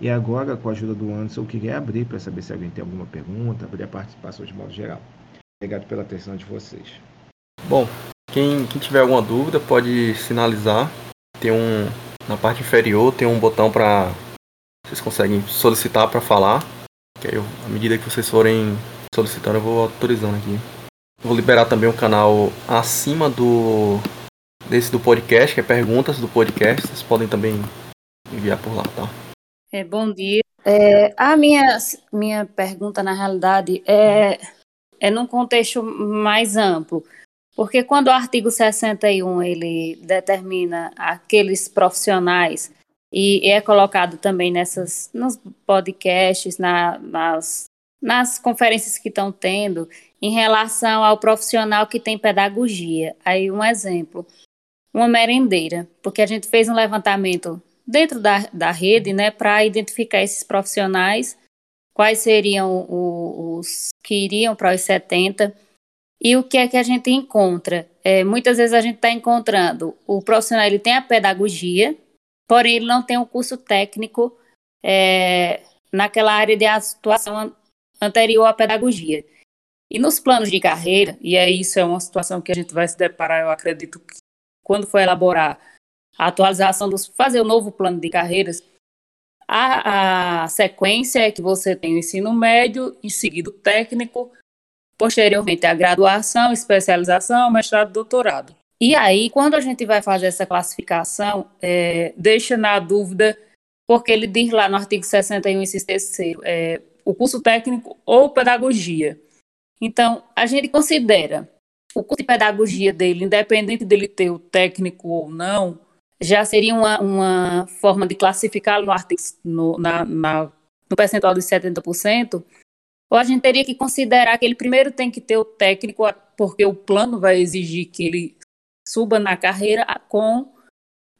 E agora, com a ajuda do Anderson, eu queria abrir para saber se alguém tem alguma pergunta, abrir a participação de modo geral. Obrigado pela atenção de vocês. Bom, quem, quem tiver alguma dúvida pode sinalizar. Tem um na parte inferior tem um botão para vocês conseguem solicitar para falar. Que aí, eu, à medida que vocês forem solicitando, eu vou autorizando aqui. Vou liberar também o um canal acima do desse do podcast, que é perguntas do podcast. Vocês podem também enviar por lá, tá? É, bom dia. É, a minha, minha pergunta, na realidade, é, é num contexto mais amplo. Porque quando o artigo 61 ele determina aqueles profissionais e é colocado também nessas nos podcasts, na, nas, nas conferências que estão tendo, em relação ao profissional que tem pedagogia. Aí um exemplo, uma merendeira, porque a gente fez um levantamento dentro da, da rede, né, para identificar esses profissionais, quais seriam os, os que iriam para os 70 e o que é que a gente encontra? É, muitas vezes a gente está encontrando o profissional ele tem a pedagogia, porém ele não tem um curso técnico é, naquela área de atuação anterior à pedagogia. E nos planos de carreira, e é isso é uma situação que a gente vai se deparar, eu acredito que quando for elaborar a atualização dos fazer o novo plano de carreiras, a, a sequência é que você tem o ensino médio, em seguida o técnico, posteriormente a graduação, especialização, mestrado, doutorado. E aí, quando a gente vai fazer essa classificação, é, deixa na dúvida, porque ele diz lá no artigo 61, inciso terceiro, é, o curso técnico ou pedagogia. Então, a gente considera o curso de pedagogia dele, independente dele ter o técnico ou não, já seria uma, uma forma de classificá-lo no, no, na, na, no percentual de 70%, ou a gente teria que considerar que ele primeiro tem que ter o técnico, porque o plano vai exigir que ele suba na carreira com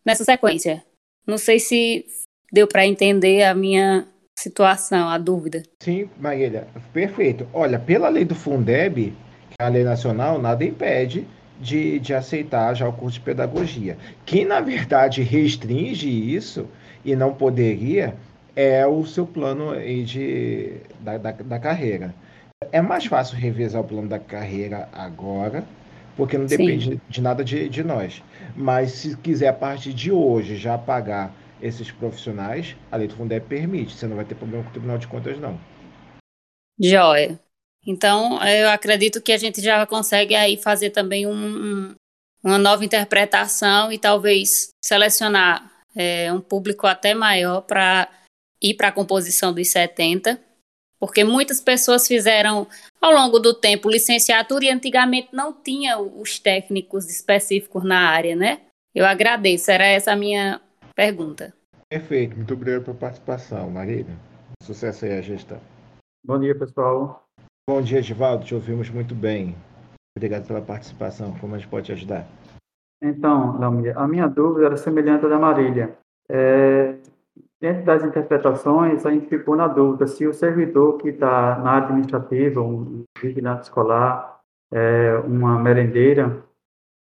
nessa sequência. Não sei se deu para entender a minha situação, a dúvida. Sim, Marília, perfeito. Olha, pela lei do Fundeb, que é a lei nacional, nada impede de, de aceitar já o curso de pedagogia. Quem, na verdade, restringe isso e não poderia é o seu plano de, da, da, da carreira. É mais fácil revisar o plano da carreira agora, porque não depende de, de nada de, de nós. Mas se quiser, a partir de hoje, já pagar esses profissionais, a lei do Fundeb permite. Você não vai ter problema com o Tribunal de Contas, não. Joia. Então, eu acredito que a gente já consegue aí fazer também um, um, uma nova interpretação e talvez selecionar é, um público até maior para ir para a composição dos 70, porque muitas pessoas fizeram ao longo do tempo licenciatura e antigamente não tinha os técnicos específicos na área, né? Eu agradeço, era essa a minha pergunta. Perfeito, muito obrigado pela participação, Marília. Sucesso aí a gestão. Bom dia, pessoal. Bom dia, Givaldo, te ouvimos muito bem. Obrigado pela participação. Como a gente pode te ajudar? Então, a minha dúvida era semelhante à da Marília. É, Dentro das interpretações, a gente ficou na dúvida se o servidor que está na administrativa, um vigilante escolar, é, uma merendeira,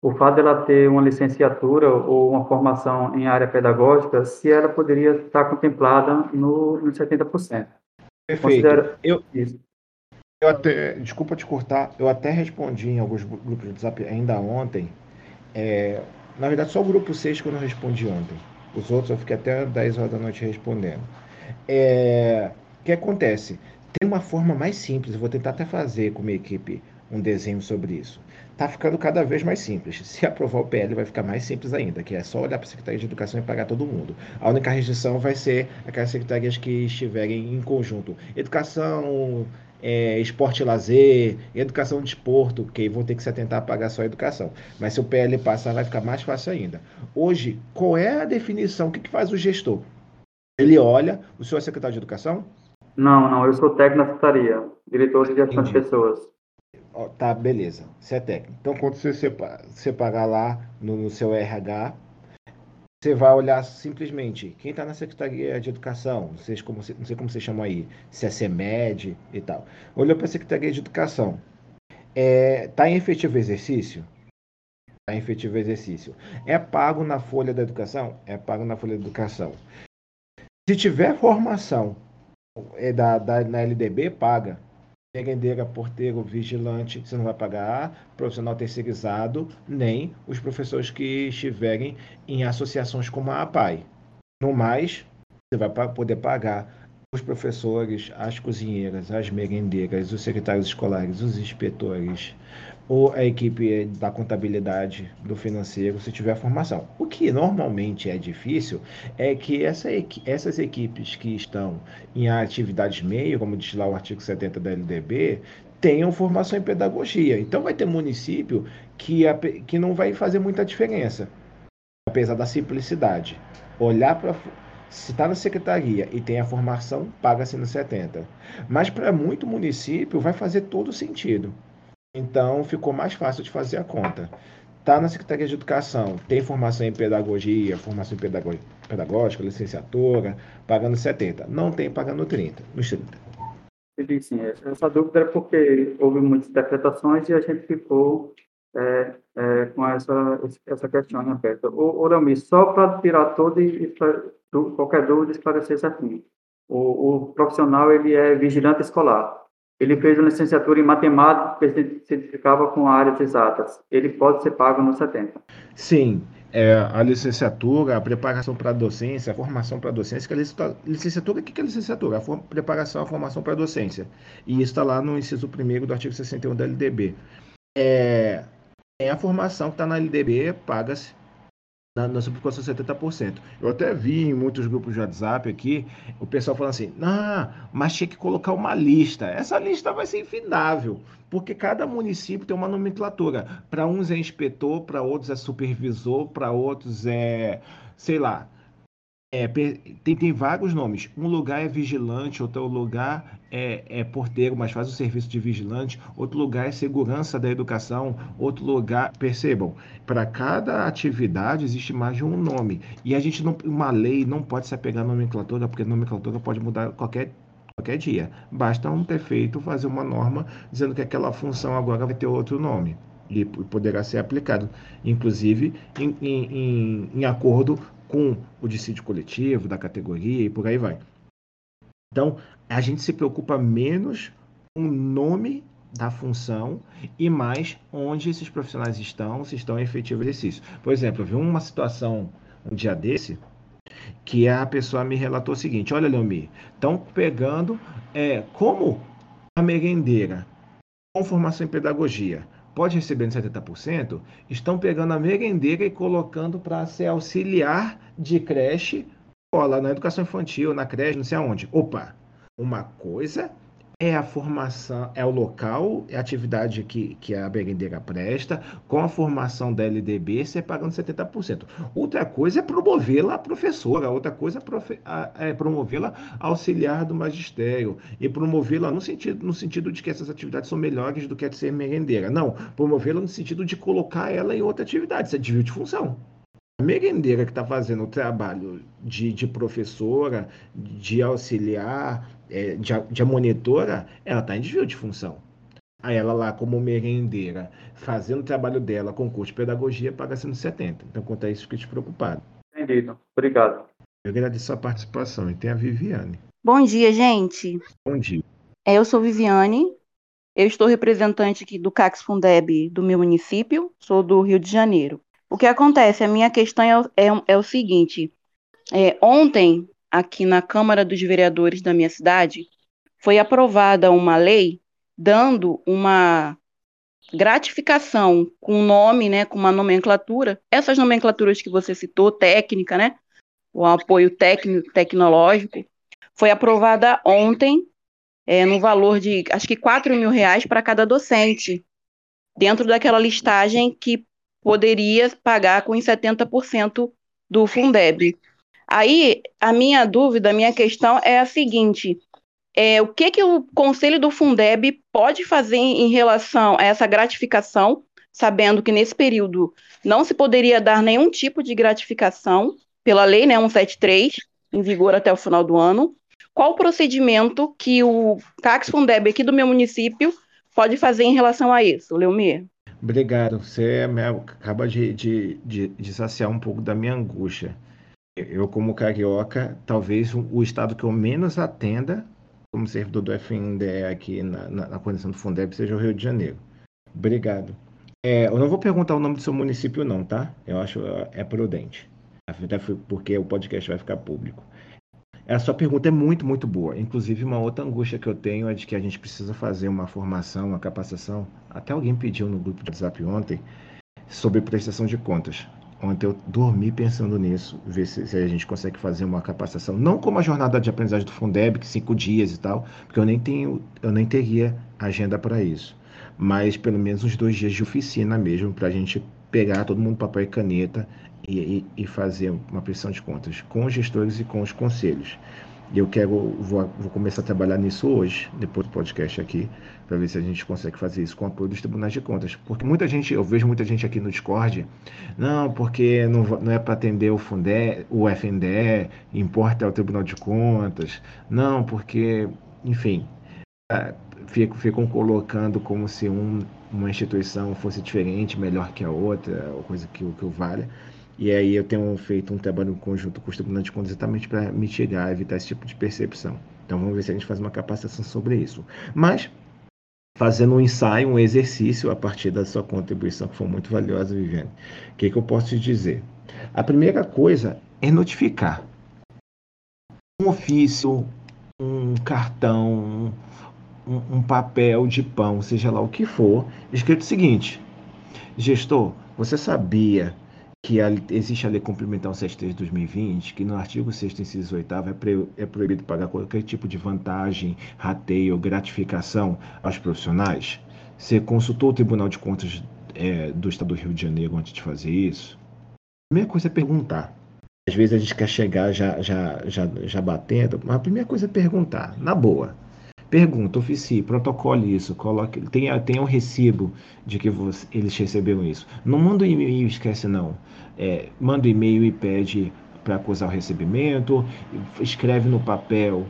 o fato dela ter uma licenciatura ou uma formação em área pedagógica, se ela poderia estar contemplada no, no 70%. Perfeito. Considera... Eu, Isso. Eu até, desculpa te cortar, eu até respondi em alguns grupos de WhatsApp ainda ontem. É, na verdade, só o grupo 6 que eu não respondi ontem os outros eu fiquei até 10 horas da noite respondendo. É, o que acontece? Tem uma forma mais simples, eu vou tentar até fazer com minha equipe um desenho sobre isso. Está ficando cada vez mais simples. Se aprovar o PL, vai ficar mais simples ainda, que é só olhar para a Secretaria de Educação e pagar todo mundo. A única restrição vai ser aquelas secretarias que estiverem em conjunto. Educação, é, esporte e lazer, educação e desporto, que vão ter que se atentar a pagar só a educação. Mas se o PL passar, vai ficar mais fácil ainda. Hoje, qual é a definição? O que, que faz o gestor? Ele olha, o senhor é secretário de educação? Não, não, eu sou técnico na secretaria, diretor de gestão de pessoas. Tá, beleza, você é técnico. Então, quando você separar lá no, no seu RH, você vai olhar simplesmente quem está na Secretaria de Educação, não sei, como, não sei como você chama aí, se é CEMED e tal. Olhou para a Secretaria de Educação. Está é, tá em efetivo exercício? Está em efetivo exercício. É pago na folha da educação? É pago na folha da educação. Se tiver formação é da, da, na LDB, paga. Merendeira, porteiro, vigilante, você não vai pagar, profissional terceirizado, nem os professores que estiverem em associações como a APAI. No mais, você vai poder pagar os professores, as cozinheiras, as merendeiras, os secretários escolares, os inspetores, ou a equipe da contabilidade, do financeiro, se tiver formação. O que normalmente é difícil é que essa, essas equipes que estão em atividades meio, como diz lá o artigo 70 da LDB, tenham formação em pedagogia. Então vai ter município que, que não vai fazer muita diferença, apesar da simplicidade. Olhar para se está na secretaria e tem a formação, paga-se no 70. Mas para muito município vai fazer todo sentido. Então ficou mais fácil de fazer a conta. Está na Secretaria de Educação, tem formação em pedagogia, formação em pedagógica, licenciatura, pagando 70. Não tem pagando 30, nos 30. Sim, essa dúvida é porque houve muitas interpretações e a gente ficou é, é, com essa, essa questão aberta. O Orami, só para tirar todo e qualquer dúvida esclarecer certinho. O, o profissional ele é vigilante escolar. Ele fez uma licenciatura em matemática que se certificava com áreas exatas. Ele pode ser pago no 70. Sim, é, a licenciatura, a preparação para a docência, a formação para a docência, que licenciatura, o que é licenciatura? A preparação, a formação para a docência. E isso está lá no inciso 1 do artigo 61 da LDB. É, é a formação que está na LDB, paga-se na, na subconstrução 70%. Eu até vi em muitos grupos de WhatsApp aqui o pessoal falando assim: ah, mas tinha que colocar uma lista. Essa lista vai ser infindável, porque cada município tem uma nomenclatura. Para uns é inspetor, para outros é supervisor, para outros é, sei lá, é, tem, tem vários nomes. Um lugar é vigilante, outro lugar é, é, porteiro, mas faz o serviço de vigilante. Outro lugar é segurança da educação. Outro lugar, percebam, para cada atividade existe mais de um nome. E a gente não, uma lei não pode se apegar à nomenclatura, porque a nomenclatura pode mudar qualquer qualquer dia. Basta um ter feito fazer uma norma dizendo que aquela função agora vai ter outro nome e poderá ser aplicado, inclusive em, em, em, em acordo com o dissídio coletivo da categoria e por aí vai. Então, a gente se preocupa menos com o nome da função e mais onde esses profissionais estão, se estão em efetivo exercício. Por exemplo, eu vi uma situação um dia desse que a pessoa me relatou o seguinte: Olha, Leomir, estão pegando é, como a merendeira com formação em pedagogia pode receber em 70%, estão pegando a merendeira e colocando para ser auxiliar de creche, lá na educação infantil, na creche, não sei aonde. Opa, uma coisa é a formação, é o local, é a atividade que, que a merendeira presta, com a formação da LDB, você pagando 70%. Outra coisa é promovê-la a professora, outra coisa é, é promovê-la auxiliar do magistério, e promovê-la no sentido, no sentido de que essas atividades são melhores do que a de ser merendeira. Não, promovê-la no sentido de colocar ela em outra atividade, isso é desvio de função. A merendeira que está fazendo o trabalho de, de professora, de auxiliar, é, de, de monitora, ela está em desvio de função. Aí ela lá, como merendeira, fazendo o trabalho dela com curso de pedagogia, paga 170. Então, quanto a isso, fiquei preocupado. Entendido. Obrigado. Eu agradeço a participação. E tem a Viviane. Bom dia, gente. Bom dia. É, eu sou Viviane. Eu estou representante aqui do CAX Fundeb do meu município. Sou do Rio de Janeiro. O que acontece? A minha questão é, é, é o seguinte. É, ontem, aqui na Câmara dos Vereadores da minha cidade, foi aprovada uma lei dando uma gratificação com nome, né, com uma nomenclatura, essas nomenclaturas que você citou, técnica, né, o apoio técnico, tecnológico, foi aprovada ontem, é, no valor de, acho que 4 mil reais para cada docente, dentro daquela listagem que poderia pagar com 70% do Fundeb. Aí, a minha dúvida, a minha questão é a seguinte: é, o que, que o Conselho do Fundeb pode fazer em relação a essa gratificação, sabendo que nesse período não se poderia dar nenhum tipo de gratificação pela lei né, 173, em vigor até o final do ano? Qual o procedimento que o CAX Fundeb aqui do meu município pode fazer em relação a isso, Leomir? Obrigado. Você me acaba de, de, de, de saciar um pouco da minha angústia. eu, como carioca, talvez o estado que eu menos atenda como servidor do FNDE aqui na, na, na condição do Fundeb seja o Rio de Janeiro. Obrigado. É, eu não vou perguntar o nome do seu município, não, tá? Eu acho é prudente. Até porque o podcast vai ficar público. A sua pergunta é muito, muito boa. Inclusive, uma outra angústia que eu tenho é de que a gente precisa fazer uma formação, uma capacitação. Até alguém pediu no grupo de WhatsApp ontem sobre prestação de contas. Ontem eu dormi pensando nisso, ver se, se, a gente consegue fazer uma capacitação, não como a jornada de aprendizagem do Fundeb, que cinco dias e tal, porque eu nem tenho, eu nem teria agenda para isso, mas pelo menos uns dois dias de oficina mesmo, para a gente pegar todo mundo papel e caneta e, e, fazer uma prestação de contas com os gestores e com os conselhos. E eu quero, vou, vou, começar a trabalhar nisso hoje, depois do podcast aqui, para ver se a gente consegue fazer isso com o apoio dos tribunais de contas. Porque muita gente, eu vejo muita gente aqui no Discord, não, porque não, não é para atender o Fundé, o FNDE, importa o Tribunal de Contas, não, porque, enfim, ficam, colocando como se um, uma instituição fosse diferente, melhor que a outra, ou coisa que, que o valha. E aí eu tenho feito um trabalho conjunto com os tribunais de contas exatamente para mitigar, evitar esse tipo de percepção. Então vamos ver se a gente faz uma capacitação sobre isso. Mas fazendo um ensaio, um exercício a partir da sua contribuição, que foi muito valiosa, Viviane. O que, que eu posso te dizer? A primeira coisa é notificar. Um ofício, um cartão, um, um papel de pão, seja lá o que for, escrito o seguinte: Gestor, você sabia que existe a Lei Complementar 73 de 2020, que no artigo 6 inciso 8 é, é proibido pagar qualquer tipo de vantagem, rateio ou gratificação aos profissionais? Você consultou o Tribunal de Contas é, do Estado do Rio de Janeiro antes de fazer isso? A primeira coisa é perguntar. Às vezes a gente quer chegar já, já, já, já batendo, mas a primeira coisa é perguntar, na boa. Pergunta, oficie, protocole isso, coloque, tenha, tenha um recibo de que você, eles receberam isso. Não manda um e-mail esquece não. É, manda um e-mail e pede para acusar o recebimento, escreve no papel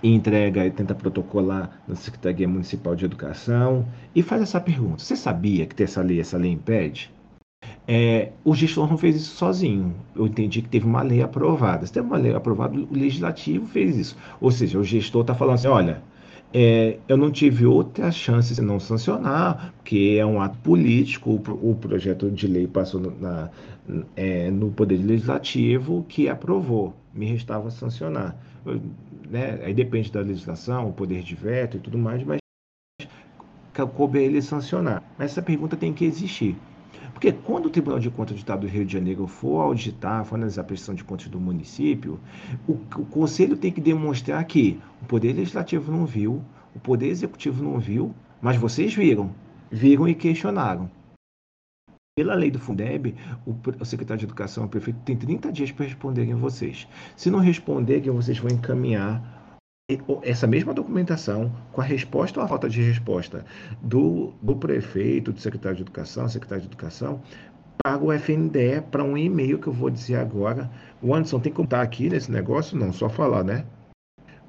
e entrega e tenta protocolar na Secretaria Municipal de Educação e faz essa pergunta. Você sabia que essa lei, essa lei impede? É, o gestor não fez isso sozinho. Eu entendi que teve uma lei aprovada. Se teve uma lei aprovada, o legislativo fez isso. Ou seja, o gestor está falando assim: olha, é, eu não tive outra chance de não sancionar, porque é um ato político, o, o projeto de lei passou no, na, é, no Poder Legislativo que aprovou, me restava sancionar. Eu, né, aí depende da legislação, o poder de veto e tudo mais, mas coube ele sancionar. Mas essa pergunta tem que existir. Porque quando o Tribunal de Contas do Estado do Rio de Janeiro for auditar, for analisar a prestação de contas do município, o, o Conselho tem que demonstrar que o Poder Legislativo não viu, o Poder Executivo não viu, mas vocês viram, viram e questionaram. Pela lei do Fundeb, o, secretário de Educação, o prefeito, tem 30 dias para responderem vocês. Se não responderem, vocês vão encaminhar essa mesma documentação, com a resposta ou a falta de resposta do, do prefeito, do secretário de Educação, secretário de Educação, para o FNDE, para um e-mail que eu vou dizer agora. O Anderson tem que contar aqui nesse negócio? Não, só falar, né?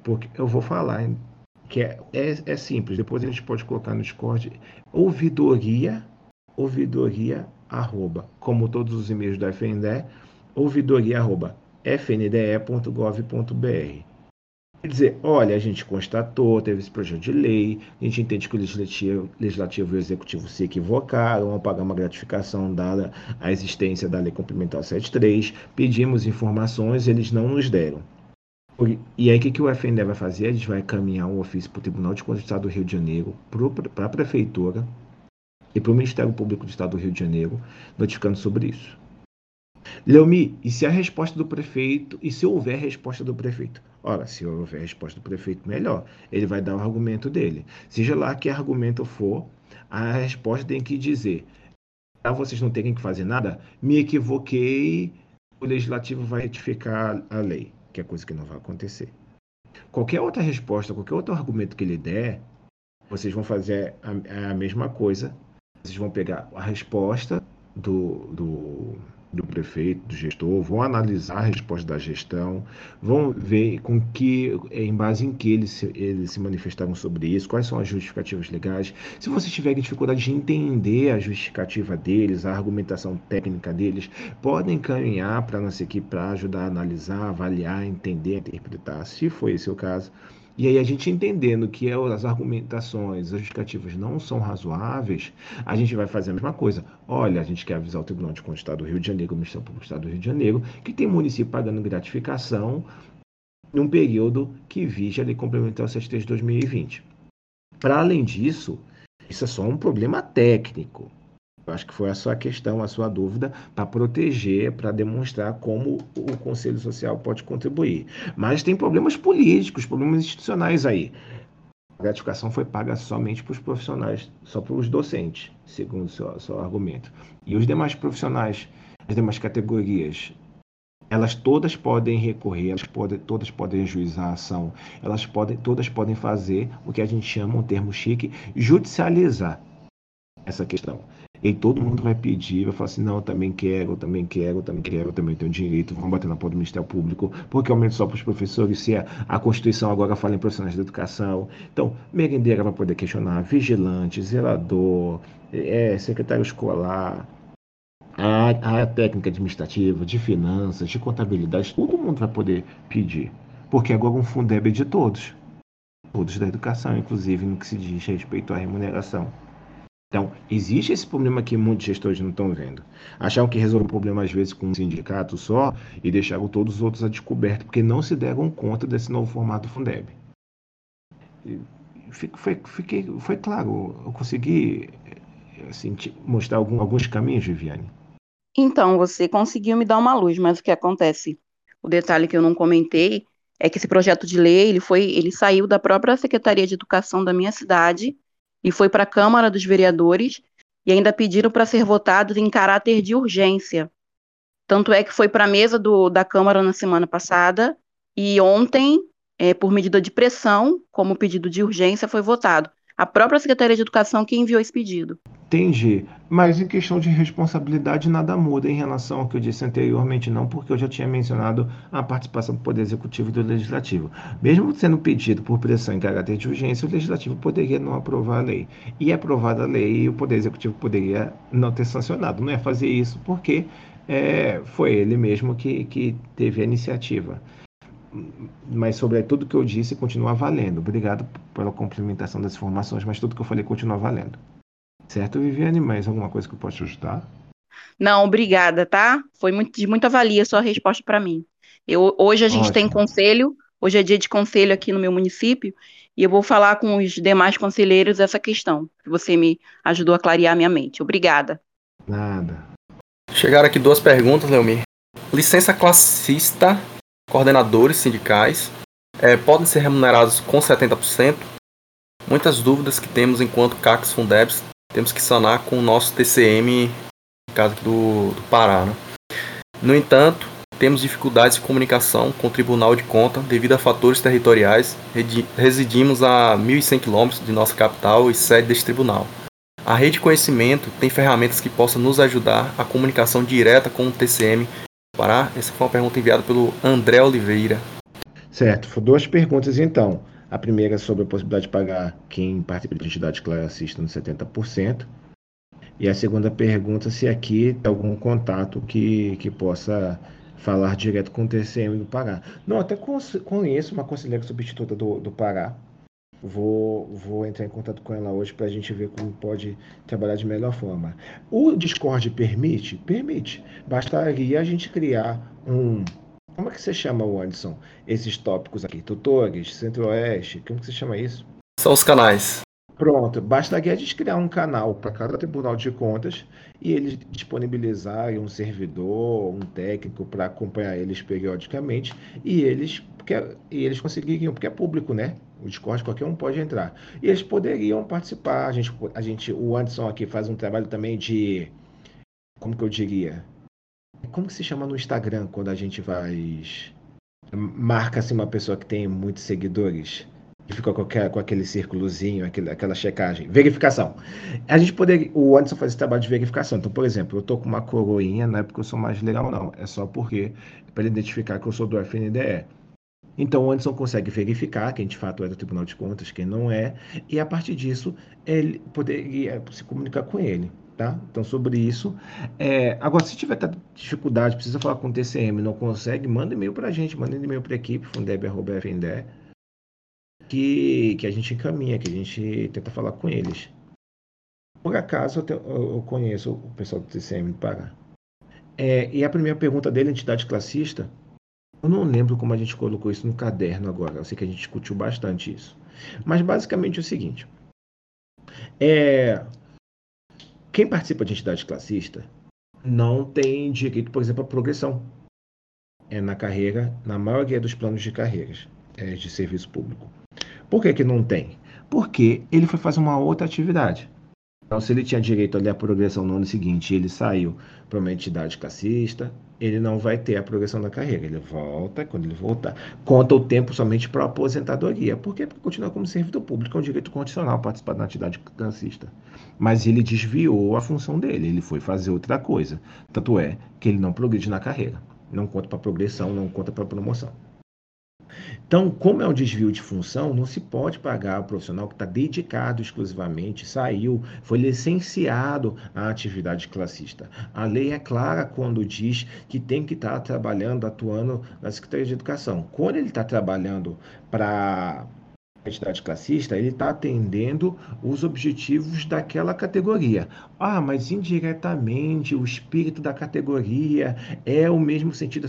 Porque eu vou falar, que é, é, é simples, depois a gente pode colocar no Discord, ouvidoria, ouvidoria, arroba, como todos os e-mails da FNDE, ouvidoria, arroba, fnde.gov.br. Quer dizer, olha, a gente constatou, teve esse projeto de lei, a gente entende que o legislativo, legislativo e o executivo se equivocaram ao pagar uma gratificação dada à existência da Lei Complementar 73, pedimos informações, eles não nos deram. E aí o que, que o FNDE vai fazer? A gente vai caminhar um ofício para o Tribunal de Contas do Estado do Rio de Janeiro, para a Prefeitura e para o Ministério Público do Estado do Rio de Janeiro, notificando sobre isso. Leomi, e se a resposta do prefeito, e se houver resposta do prefeito? Ora, se houver resposta do prefeito, melhor. Ele vai dar o argumento dele. Seja lá que argumento for, a resposta tem que dizer: para vocês não terem que fazer nada, me equivoquei, o legislativo vai retificar a lei, que é coisa que não vai acontecer. Qualquer outra resposta, qualquer outro argumento que ele der, vocês vão fazer a, a mesma coisa. Vocês vão pegar a resposta do, do do prefeito, do gestor, vão analisar a resposta da gestão, vão ver com que, em base em que eles se, eles se manifestaram sobre isso, quais são as justificativas legais. Se vocês tiverem dificuldade de entender a justificativa deles, a argumentação técnica deles, podem encaminhar para a nossa equipe para ajudar a analisar, avaliar, entender, interpretar. Se for esse o caso, e aí a gente entendendo que é as argumentações, as justificativas não são razoáveis, a gente vai fazer a mesma coisa. Olha, a gente quer avisar o Tribunal de Contas do Estado do Rio de Janeiro, o Ministério Público do Estado do Rio de Janeiro, que tem município pagando gratificação num período que vige a Lei Complementar 73 de 2020. Para além disso, isso é só um problema técnico. Eu acho que foi a sua questão, a sua dúvida, para proteger, para demonstrar como o Conselho Social pode contribuir. Mas tem problemas políticos, problemas institucionais aí. A gratificação foi paga somente para os profissionais, só para os docentes, segundo o seu, seu argumento. E os demais profissionais, as demais categorias, elas todas podem recorrer, elas podem, todas podem juizar a ação, elas podem, todas podem fazer o que a gente chama, um termo chique, judicializar essa questão. E todo mundo vai pedir, vai falar assim, não, eu também quero, eu também quero, eu também quero, eu também tenho direito, vamos bater na porta do Ministério Público, porque aumenta só para os professores, se a, a Constituição agora fala em profissionais da educação. Então, merendeira vai poder questionar, vigilante, zelador, é, secretário escolar, a área técnica administrativa, de finanças, de contabilidade, todo mundo vai poder pedir. Porque agora um Fundeb é de todos. Todos da educação, inclusive no que se diz respeito à remuneração. Então, existe esse problema que muitos gestores não estão vendo. Acharam que resolveram o problema, às vezes, com um sindicato só e deixaram todos os outros a descoberto, porque não se deram conta desse novo formato Fundeb. Foi, fiquei, foi claro, eu consegui assim, mostrar algum, alguns caminhos, Viviane. Então, você conseguiu me dar uma luz, mas o que acontece? O detalhe que eu não comentei é que esse projeto de lei ele foi, ele saiu da própria Secretaria de Educação da minha cidade e foi para a Câmara dos Vereadores e ainda pediram para ser votado em caráter de urgência. Tanto é que foi para a mesa do, da Câmara na semana passada e ontem, é, por medida de pressão, como pedido de urgência, foi votado a própria Secretaria de Educação que enviou esse pedido. Entendi. Mas em questão de responsabilidade, nada muda em relação ao que eu disse anteriormente, não, porque eu já tinha mencionado a participação do Poder Executivo e do Legislativo. Mesmo sendo pedido por pressão em caráter de urgência, o Legislativo poderia não aprovar a lei. E aprovada a lei, o Poder Executivo poderia não ter sancionado. Não é fazer isso porque é, foi ele mesmo que, que teve a iniciativa mas sobre tudo que eu disse continua valendo. Obrigado pela complementação das informações, mas tudo que eu falei continua valendo. Certo, Viviane? Mais alguma coisa que eu possa ajudar? Não, obrigada, tá? Foi muito, de muita valia a sua resposta para mim. Eu, hoje a gente Ótimo. tem conselho, hoje é dia de conselho aqui no meu município, e eu vou falar com os demais conselheiros essa questão, que você me ajudou a clarear a minha mente. Obrigada. Nada. Chegaram aqui duas perguntas, Leomir. Licença classista coordenadores sindicais é, podem ser remunerados com 70%. Muitas dúvidas que temos enquanto CACs Fundebs temos que sanar com o nosso TCM, no caso do, do Pará. Né? No entanto, temos dificuldades de comunicação com o Tribunal de Conta devido a fatores territoriais. Residimos a 1.100 km de nossa capital e sede deste tribunal. A rede de conhecimento tem ferramentas que possam nos ajudar a comunicação direta com o TCM Pará? Essa foi uma pergunta enviada pelo André Oliveira. Certo, duas perguntas então. A primeira é sobre a possibilidade de pagar quem participa de entidade classista no 70%. E a segunda pergunta se aqui tem algum contato que, que possa falar direto com o TCM do Pará. Não, até conheço uma conselheira substituta do, do Pará, Vou, vou entrar em contato com ela hoje para a gente ver como pode trabalhar de melhor forma. O Discord permite? Permite. Bastaria a gente criar um. Como é que você chama, Anderson? Esses tópicos aqui? Tutores, Centro-Oeste, como que você chama isso? São os canais. Pronto, bastaria a gente criar um canal para cada Tribunal de Contas e eles disponibilizarem um servidor, um técnico para acompanhar eles periodicamente e eles, porque, e eles conseguiriam, porque é público, né? O Discord qualquer um pode entrar. E eles poderiam participar. A gente, a gente, o Anderson aqui faz um trabalho também de, como que eu diria? Como que se chama no Instagram quando a gente vai marca assim uma pessoa que tem muitos seguidores? fica com, aquela, com aquele círculozinho, aquele, aquela checagem. Verificação. A gente poderia. O Anderson faz esse trabalho de verificação. Então, por exemplo, eu tô com uma coroinha, não é porque eu sou mais legal, não. É só porque. para ele identificar que eu sou do FNDE. Então, o Anderson consegue verificar quem de fato é do Tribunal de Contas, quem não é, e a partir disso, ele poderia se comunicar com ele. Tá? Então, sobre isso. É, agora, se tiver dificuldade, precisa falar com o TCM, não consegue, manda e-mail para a gente, manda e-mail para a equipe, fundeb.fnde, que, que a gente encaminha, que a gente tenta falar com eles. Por acaso, eu, te, eu conheço o pessoal do TCM do Pará. É, e a primeira pergunta dele, entidade classista, eu não lembro como a gente colocou isso no caderno agora. Eu sei que a gente discutiu bastante isso. Mas basicamente é o seguinte: é, quem participa de entidade classista não tem direito, por exemplo, à progressão é na carreira, na maioria dos planos de carreiras é, de serviço público. Por que, que não tem? Porque ele foi fazer uma outra atividade. Então, se ele tinha direito ali à progressão no ano seguinte e ele saiu para uma entidade classista, ele não vai ter a progressão da carreira. Ele volta, quando ele voltar, conta o tempo somente para a aposentadoria. Por quê? Porque continua como servidor público, é um direito condicional participar da entidade classista. Mas ele desviou a função dele, ele foi fazer outra coisa. Tanto é que ele não progride na carreira. Não conta para progressão, não conta para promoção. Então, como é um desvio de função, não se pode pagar o profissional que está dedicado exclusivamente, saiu, foi licenciado à atividade classista. A lei é clara quando diz que tem que estar tá trabalhando, atuando na Secretaria de Educação. Quando ele está trabalhando para entidade classista, ele está atendendo os objetivos daquela categoria. Ah, mas indiretamente o espírito da categoria é o mesmo sentido da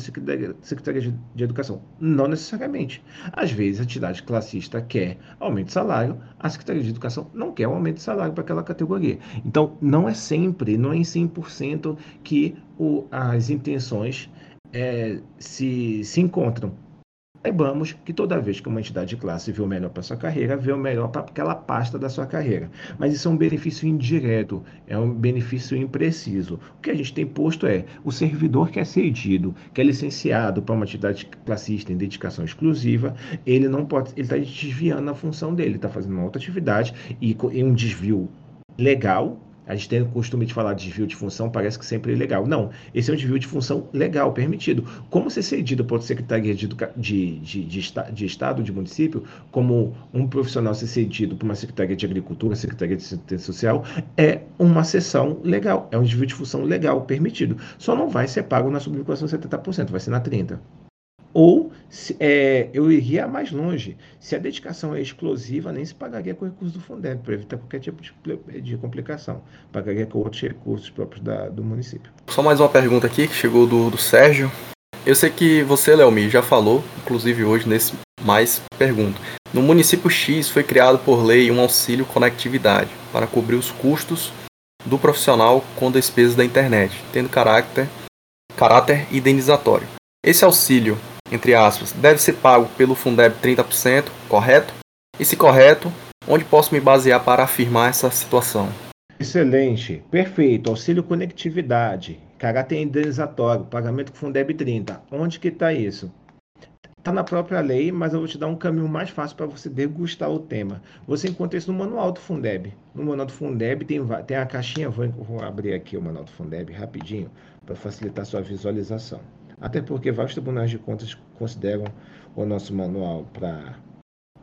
Secretaria de Educação. Não necessariamente. Às vezes a entidade classista quer aumento de salário, a Secretaria de Educação não quer um aumento de salário para aquela categoria. Então, não é sempre, não é em 100% que o, as intenções é, se, se encontram. Saibamos que toda vez que uma entidade de classe vê o melhor para sua carreira, vê o melhor para aquela pasta da sua carreira. Mas isso é um benefício indireto, é um benefício impreciso. O que a gente tem posto é o servidor que é cedido, que é licenciado para uma entidade classista em dedicação exclusiva, ele não pode, ele está desviando a função dele, está fazendo uma outra atividade e em um desvio legal, a gente tem o costume de falar de desvio de função, parece que sempre é legal. Não, esse é um desvio de função legal, permitido. Como ser cedido por Secretaria de, de, de, de, Estado, de município, como um profissional ser cedido por uma Secretaria de Agricultura, Secretaria de Assistência Social, é uma sessão legal, é um desvio de função legal, permitido. Só não vai ser pago na subvinculação 70%, vai ser na 30%. Ou se, é, eu iria mais longe. Se a dedicação é exclusiva, nem se pagaria com recursos do Fundeb, para evitar qualquer tipo de, de, complicação. Pagaria com outros recursos próprios da, do município. Só mais uma pergunta aqui que chegou do, do Sérgio. Eu sei que você, Leomi, já falou, inclusive hoje nesse mais pergunta. No município X foi criado por lei um auxílio conectividade para cobrir os custos do profissional com despesas da internet, tendo caráter, caráter indenizatório. Esse auxílio entre aspas, deve ser pago pelo Fundeb 30%, correto? E se correto, onde posso me basear para afirmar essa situação? Excelente, perfeito. Auxílio conectividade, caráter indenizatório, pagamento com Fundeb 30. Onde que está isso? Está na própria lei, mas eu vou te dar um caminho mais fácil para você degustar o tema. Você encontra isso no manual do Fundeb. No manual do Fundeb tem, tem a caixinha, vou, vou abrir aqui o manual do Fundeb rapidinho para facilitar sua visualização. Até porque vários tribunais de contas consideram o nosso manual para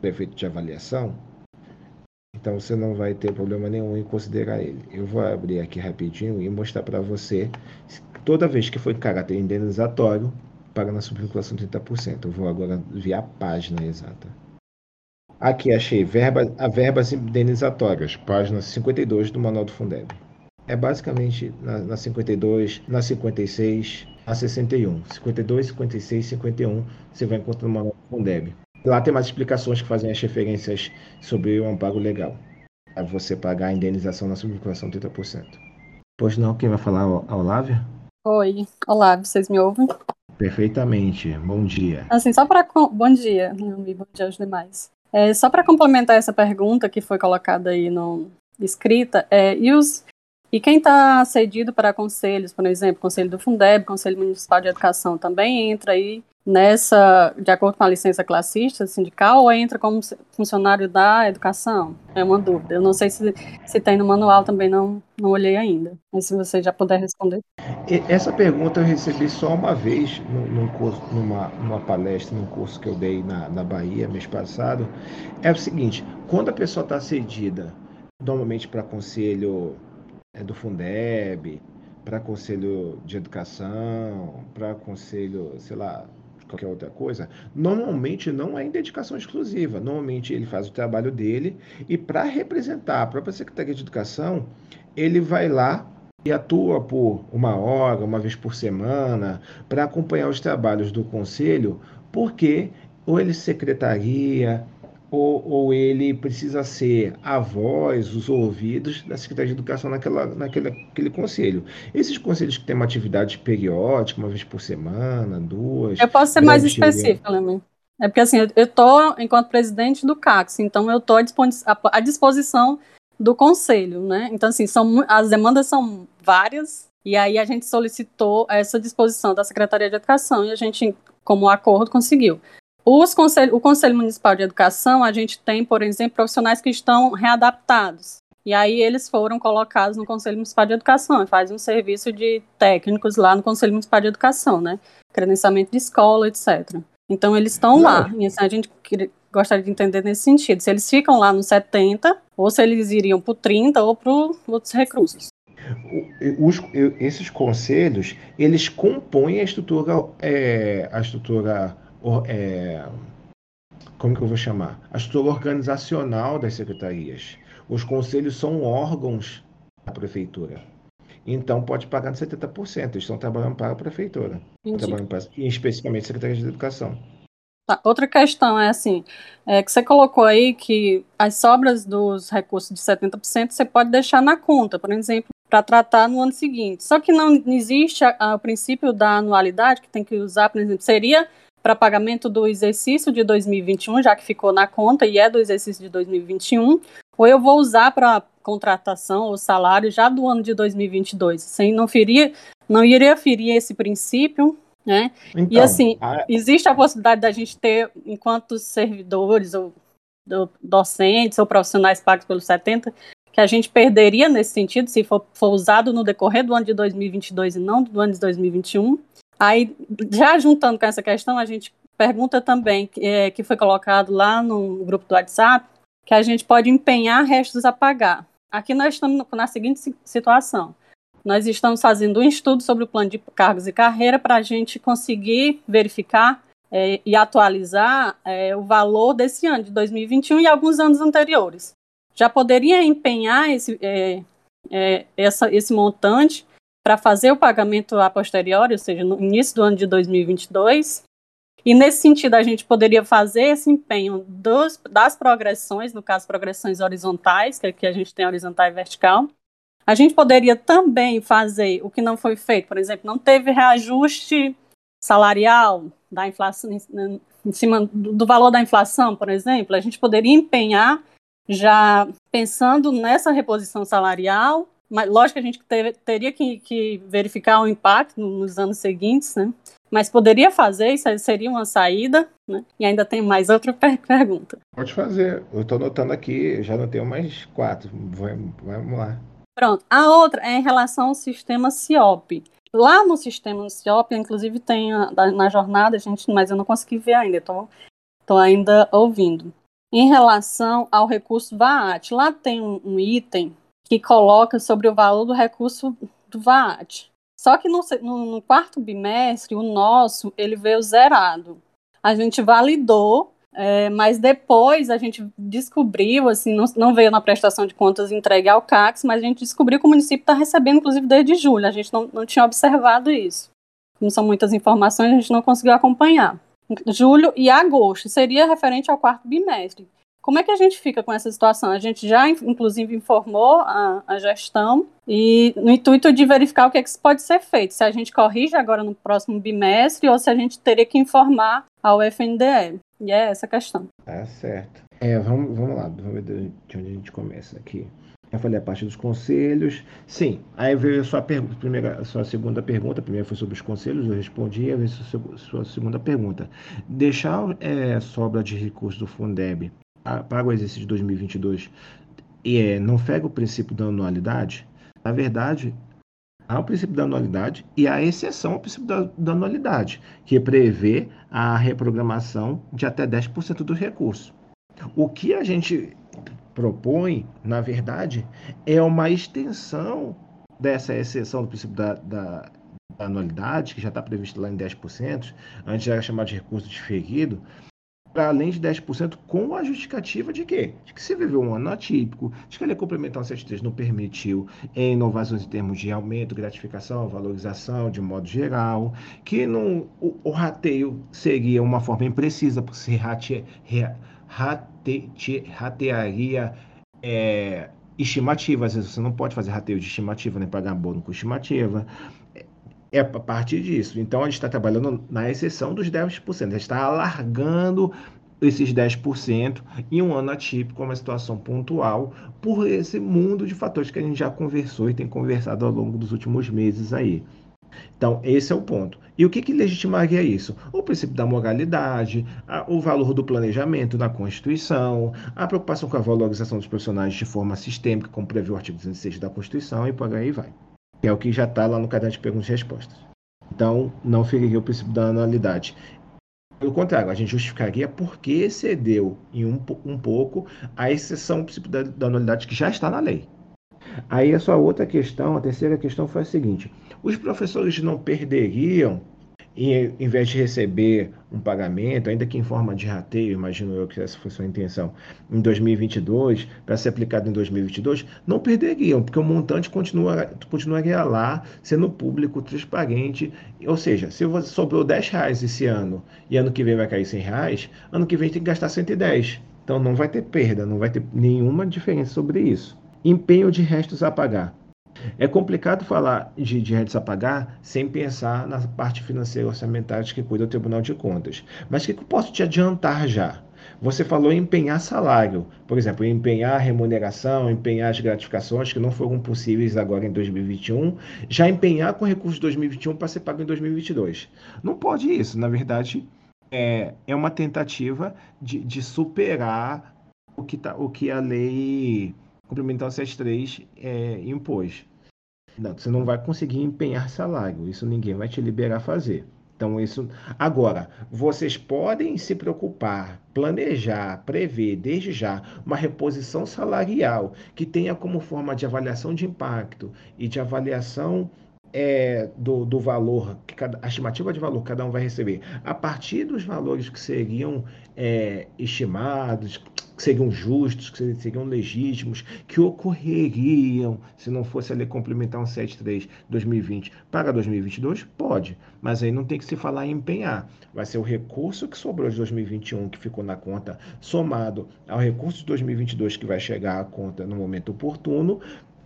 efeito de avaliação, então você não vai ter problema nenhum em considerar ele. Eu vou abrir aqui rapidinho e mostrar para você, toda vez que for em caráter indenizatório, paga na subvinculação 30%. Eu vou agora ver a página exata. Aqui achei verba, a verbas indenizatórias, página 52 do Manual do Fundeb. É basicamente na, na 52, na 56, a 61. 52, 56, 51, você vai encontrar no manual do Fundeb. Lá tem mais explicações que fazem as referências sobre o amparo legal. A você pagar a indenização na subvinculação 30%. Pois não, quem vai falar a Olávia? Oi, olá, vocês me ouvem? Perfeitamente, bom dia. Assim, só para. Bom dia, bom dia aos demais. É, só para complementar essa pergunta que foi colocada aí no escrita, é, e os e quem está cedido para conselhos, por exemplo, Conselho do Fundeb, Conselho Municipal de Educação, também entra aí nessa, de acordo com a licença classista sindical, ou entra como funcionário da educação? É uma dúvida. Eu não sei se, se tem no manual também, não, não olhei ainda. Mas se você já puder responder. Essa pergunta eu recebi só uma vez num curso, numa, numa palestra, num curso que eu dei na, na Bahia mês passado. É o seguinte: quando a pessoa está cedida, normalmente para conselho é, do Fundeb, para conselho de educação, para conselho, sei lá, qualquer outra coisa, normalmente não é em dedicação exclusiva. Normalmente ele faz o trabalho dele e para representar a própria Secretaria de Educação, ele vai lá e atua por uma hora, uma vez por semana, para acompanhar os trabalhos do conselho, porque ou ele secretaria, ou, ou, ele precisa ser a voz, os ouvidos da Secretaria de Educação naquela, naquele aquele conselho. Esses conselhos que têm uma atividade periódica, uma vez por semana, duas. Eu posso ser mais específica, Lemin. É porque assim, eu estou, enquanto presidente do CACS, então eu estou à disposição do conselho, né? Então, assim, são, as demandas são várias, e aí a gente solicitou essa disposição da Secretaria de Educação e a gente, como acordo, conseguiu. Os conselho, o Conselho Municipal de Educação, a gente tem, por exemplo, profissionais que estão readaptados. E aí eles foram colocados no Conselho Municipal de Educação e fazem um serviço de técnicos lá no Conselho Municipal de Educação, né? Credenciamento de escola, etc. Então eles estão lá. E assim, a gente gostaria de entender nesse sentido. Se eles ficam lá no 70, ou se eles iriam para o 30 ou para outros recursos. Os, esses conselhos, eles compõem a estrutura, é, a estrutura é, como que eu vou chamar? A estrutura organizacional das secretarias. Os conselhos são órgãos da prefeitura. Então pode pagar de 70%. Eles estão trabalhando para a prefeitura. Trabalhando para, e especificamente a Secretaria de Educação. Tá. Outra questão é assim, é que você colocou aí que as sobras dos recursos de 70% você pode deixar na conta, por exemplo, para tratar no ano seguinte. Só que não existe o princípio da anualidade que tem que usar, por exemplo, seria para pagamento do exercício de 2021, já que ficou na conta e é do exercício de 2021, ou eu vou usar para contratação ou salário já do ano de 2022. Sem não ferir, não iria ferir esse princípio, né? Então, e assim, a... existe a possibilidade da gente ter, enquanto servidores ou docentes ou profissionais pagos pelos 70, que a gente perderia nesse sentido se for, for usado no decorrer do ano de 2022 e não do ano de 2021. Aí, já juntando com essa questão, a gente pergunta também, é, que foi colocado lá no grupo do WhatsApp, que a gente pode empenhar restos a pagar. Aqui nós estamos na seguinte situação. Nós estamos fazendo um estudo sobre o plano de cargos e carreira para a gente conseguir verificar é, e atualizar é, o valor desse ano, de 2021 e alguns anos anteriores. Já poderia empenhar esse, é, é essa, esse montante para fazer o pagamento a posteriori, ou seja, no início do ano de 2022. E nesse sentido, a gente poderia fazer esse empenho dos, das progressões, no caso, progressões horizontais, que aqui a gente tem horizontal e vertical. A gente poderia também fazer o que não foi feito, por exemplo, não teve reajuste salarial da inflação, em cima do valor da inflação, por exemplo, a gente poderia empenhar já pensando nessa reposição salarial mas, lógico que a gente teve, teria que, que, verificar o impacto nos anos seguintes, né? Mas poderia fazer, isso seria uma saída, né? E ainda tem mais outra per pergunta. Pode fazer. Eu estou notando aqui, já não tenho mais quatro. Vamos lá. Pronto. A outra é em relação ao sistema CIOP. Lá no sistema CIOP, inclusive tem a, na jornada, gente, mas eu não consegui ver ainda, estou ainda ouvindo. Em relação ao recurso VAAT, lá tem um, um item que coloca sobre o valor do recurso do VAT. Só que no, no, quarto bimestre, o nosso, ele veio zerado. A gente validou, é, mas depois a gente descobriu, assim, não, não, veio na prestação de contas entregue ao CACS, mas a gente descobriu que o município está recebendo, inclusive, desde julho. A gente não, não tinha observado isso. Não são muitas informações, a gente não conseguiu acompanhar. Julho e agosto seria referente ao quarto bimestre. Como é que a gente fica com essa situação? A gente já, inclusive, informou a, a gestão e no intuito de verificar o que, é que pode ser feito. Se a gente corrige agora no próximo bimestre ou se a gente teria que informar ao FNDE. E é essa a questão. Tá certo. É, vamos, vamos lá, vamos ver de onde a gente começa aqui. Eu falei a parte dos conselhos. Sim, aí veio a sua, primeira, a sua segunda pergunta. A primeira foi sobre os conselhos, eu respondi. Aí veio a sua, segunda pergunta. Deixar é, sobra de recursos do Fundeb para o exercício de 2022 e é, não fega o princípio da anualidade? Na verdade, há o princípio da anualidade e a exceção ao princípio da, da anualidade, que prevê a reprogramação de até 10% dos recursos. O que a gente propõe, na verdade, é uma extensão dessa exceção do princípio da, da, da anualidade, que já está previsto lá em 10%, antes era chamado de recurso diferido, para além de 10%, com a justificativa de quê? De que se viveu um ano atípico, de que a lei complementar 173 não permitiu inovações em termos de aumento, gratificação, valorização, de modo geral, que não, o, o rateio seria uma forma imprecisa, porque se rate, rate, ratearia é, estimativa, às vezes você não pode fazer rateio de estimativa, nem pagar bônus com estimativa é a partir disso. Então, a gente está trabalhando na exceção dos 10%. A gente está alargando esses 10% em um ano atípico, uma situação pontual, por esse mundo de fatores que a gente já conversou e tem conversado ao longo dos últimos meses aí. Então, esse é o ponto. E o que, que legitimaria isso? O princípio da moralidade, a, o valor do planejamento na Constituição, a preocupação com a valorização dos profissionais de forma sistêmica, como prevê o artigo 206 da Constituição, e por aí vai que é o que já está lá no caderno de perguntas e respostas. Então, não feriria o princípio da anualidade. Pelo contrário, a gente justificaria porque excedeu em um, um pouco a exceção do princípio da, da anualidade que já está na lei. Aí a sua outra questão, a terceira questão foi a seguinte: os professores não perderiam e em vez de receber um pagamento, ainda que em forma de rateio, imagino eu que essa foi sua intenção, em 2022, para ser aplicado em 2022, não perderiam, porque o montante continua, continuaria lá, sendo público, transparente. Ou seja, se você sobrou 10 reais esse ano e ano que vem vai cair 100 reais, ano que vem tem que gastar 110. Então não vai ter perda, não vai ter nenhuma diferença sobre isso. Empenho de restos a pagar. É complicado falar de, de rendas a pagar sem pensar na parte financeira orçamentária que cuida do Tribunal de Contas. Mas o que, que eu posso te adiantar já? Você falou em empenhar salário, por exemplo, empenhar remuneração, empenhar as gratificações que não foram possíveis agora em 2021, já empenhar com recursos de 2021 para ser pago em 2022. Não pode isso, na verdade, é, é uma tentativa de, de superar o que, tá, o que a lei complementar 73 é, impôs. Não, você não vai conseguir empenhar salário, isso ninguém vai te liberar a fazer. Então, isso. Agora, vocês podem se preocupar, planejar, prever desde já uma reposição salarial que tenha como forma de avaliação de impacto e de avaliação é, do, do valor, que cada, a estimativa de valor que cada um vai receber, a partir dos valores que seriam é, estimados, que seriam justos, que seriam legítimos, que ocorreriam se não fosse a lei complementar 173 2020 para 2022? Pode, mas aí não tem que se falar em empenhar. Vai ser o recurso que sobrou de 2021 que ficou na conta, somado ao recurso de 2022 que vai chegar à conta no momento oportuno,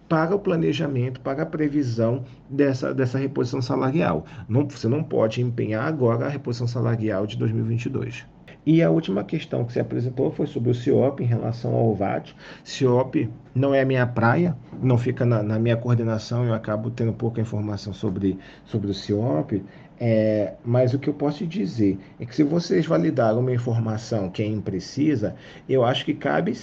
para o planejamento, para a previsão dessa, dessa reposição salarial. Não, você não pode empenhar agora a reposição salarial de 2022. E a última questão que você apresentou foi sobre o CIOP em relação ao VAT. CIOP não é a minha praia, não fica na, na minha coordenação, eu acabo tendo pouca informação sobre, sobre o CIOP. É, mas o que eu posso dizer é que se vocês validaram uma informação que é imprecisa, eu acho que cabe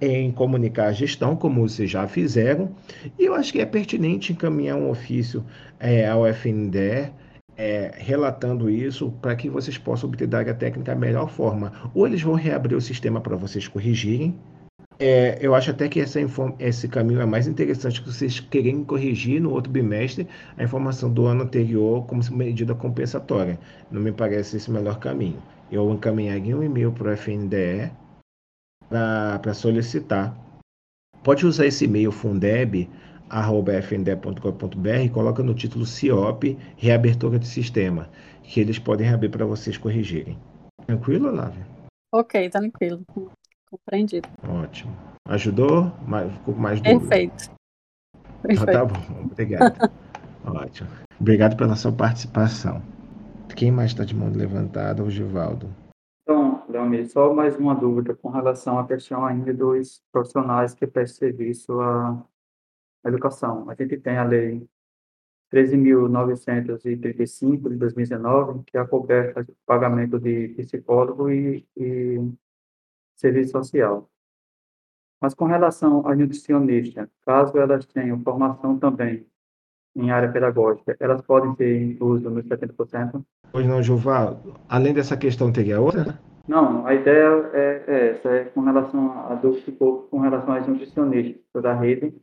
em comunicar a gestão, como vocês já fizeram, e eu acho que é pertinente encaminhar um ofício é, ao FNDE é, relatando isso para que vocês possam obter da área técnica a melhor forma. Ou eles vão reabrir o sistema para vocês corrigirem. É, eu acho até que esse caminho é mais interessante que vocês querem corrigir no outro bimestre a informação do ano anterior como medida compensatória. Não me parece esse o melhor caminho. Eu encaminharia um e-mail para o FNDE para solicitar. Pode usar esse e-mail fundeb.fnde.com.br e coloca no título CIOP Reabertura de Sistema, que eles podem reabrir para vocês corrigirem. Tranquilo, Lávia? Ok, tranquilo. Compreendido. Ótimo. Ajudou? Ficou mais dúvida? Perfeito. Então, tá bom, obrigado. Ótimo. Obrigado pela sua participação. Quem mais está de mão levantada? O Givaldo. Então, Leonir, só mais uma dúvida com relação à questão ainda dos profissionais que prestam serviço educação. A gente tem a lei 13.935 de 2019, que é coberta de pagamento de psicólogo e, e serviço social. Mas com relação à nutricionista, caso elas tenham formação também em área pedagógica, elas podem ter incluso nos 70%? Pois não, Juval. Além dessa questão, teria outra? Não, a ideia é, é essa, é com relação a que com relação às nutricionistas da rede.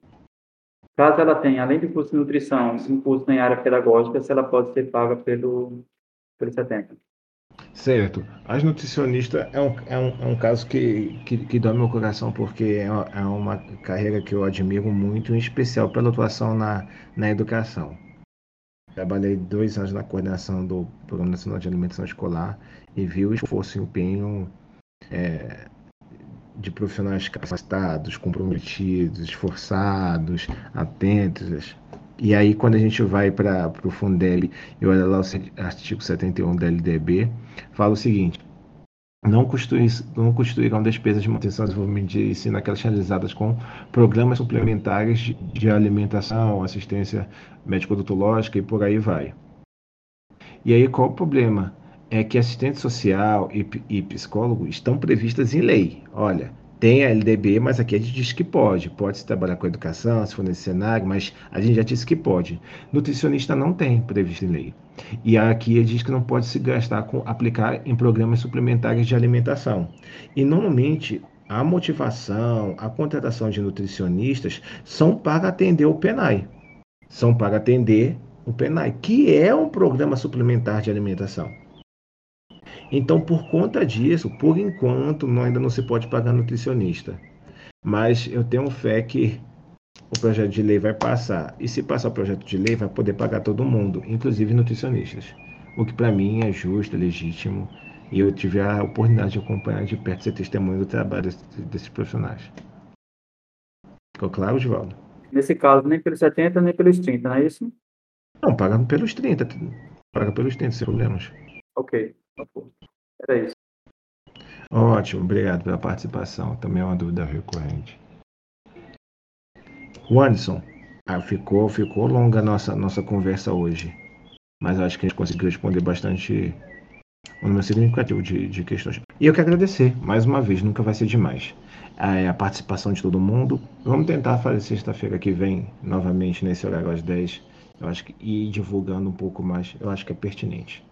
Caso ela tenha, além do curso de nutrição, um curso em área pedagógica, se ela pode ser paga pelo, pelo 70%. Certo. As nutricionistas é um, é um, é um caso que, que, que dói meu coração, porque é uma, é uma carreira que eu admiro muito, em especial pela atuação na, na educação. Trabalhei dois anos na coordenação do Programa Nacional de Alimentação Escolar e vi o esforço e empenho é, de profissionais capacitados, comprometidos, esforçados, atentos. E aí, quando a gente vai para o Fundeb e olha lá o artigo 71 da LDB, fala o seguinte: não, construir, não construirão despesas de manutenção e desenvolvimento de ensino aquelas realizadas com programas suplementares de, de alimentação, assistência médico-odontológica e por aí vai. E aí, qual o problema? É que assistente social e, e psicólogo estão previstas em lei. Olha, tem a LDB, mas aqui a gente diz que pode. Pode se trabalhar com educação, se for nesse cenário, mas a gente já disse que pode. Nutricionista não tem previsto em lei. E aqui diz que não pode se gastar com aplicar em programas suplementares de alimentação. E normalmente a motivação, a contratação de nutricionistas são para atender o PENAI. São para atender o PENAI, que é um programa suplementar de alimentação. Então, por conta disso, por enquanto, não, ainda não se pode pagar nutricionista. Mas eu tenho fé que o projeto de lei vai passar. E se passar o projeto de lei, vai poder pagar todo mundo, inclusive nutricionistas. O que para mim é justo, é legítimo. E eu tive a oportunidade de acompanhar de perto ser testemunho do trabalho desses, desses profissionais. Ficou claro, Givaldo? Nesse caso, nem pelos 70, nem pelos 30, não é isso? Não, paga pelos 30. Paga pelos 30, sem problemas. Ok. Era isso. Ótimo, obrigado pela participação. Também é uma dúvida recorrente. O Anderson, ah, ficou, ficou longa a nossa, nossa conversa hoje. Mas acho que a gente conseguiu responder bastante um número significativo de, de questões. E eu quero agradecer, mais uma vez, nunca vai ser demais, a, a participação de todo mundo. Vamos tentar fazer sexta-feira que vem, novamente, nesse horário às 10. Eu acho que ir divulgando um pouco mais, eu acho que é pertinente.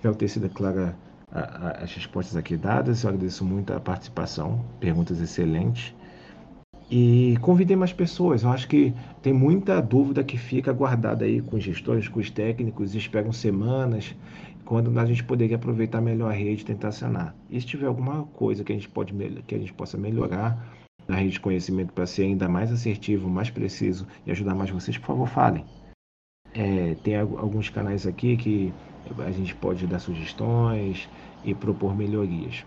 Espero ter sido clara as respostas aqui dadas. Eu agradeço muito a participação, perguntas excelentes. E convidei mais pessoas. Eu acho que tem muita dúvida que fica guardada aí com os gestores, com os técnicos, esperam semanas, quando a gente poderia aproveitar melhor a rede e tentar sanar. E se tiver alguma coisa que a gente, pode, que a gente possa melhorar na rede de conhecimento para ser ainda mais assertivo, mais preciso e ajudar mais vocês, por favor, falem. É, tem alguns canais aqui que a gente pode dar sugestões e propor melhorias.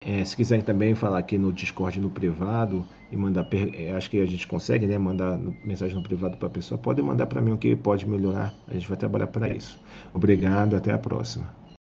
É, se quiserem também falar aqui no Discord no privado e mandar, é, acho que a gente consegue, né, mandar mensagem no privado para a pessoa, pode mandar para mim o que pode melhorar. A gente vai trabalhar para isso. Obrigado, até a próxima.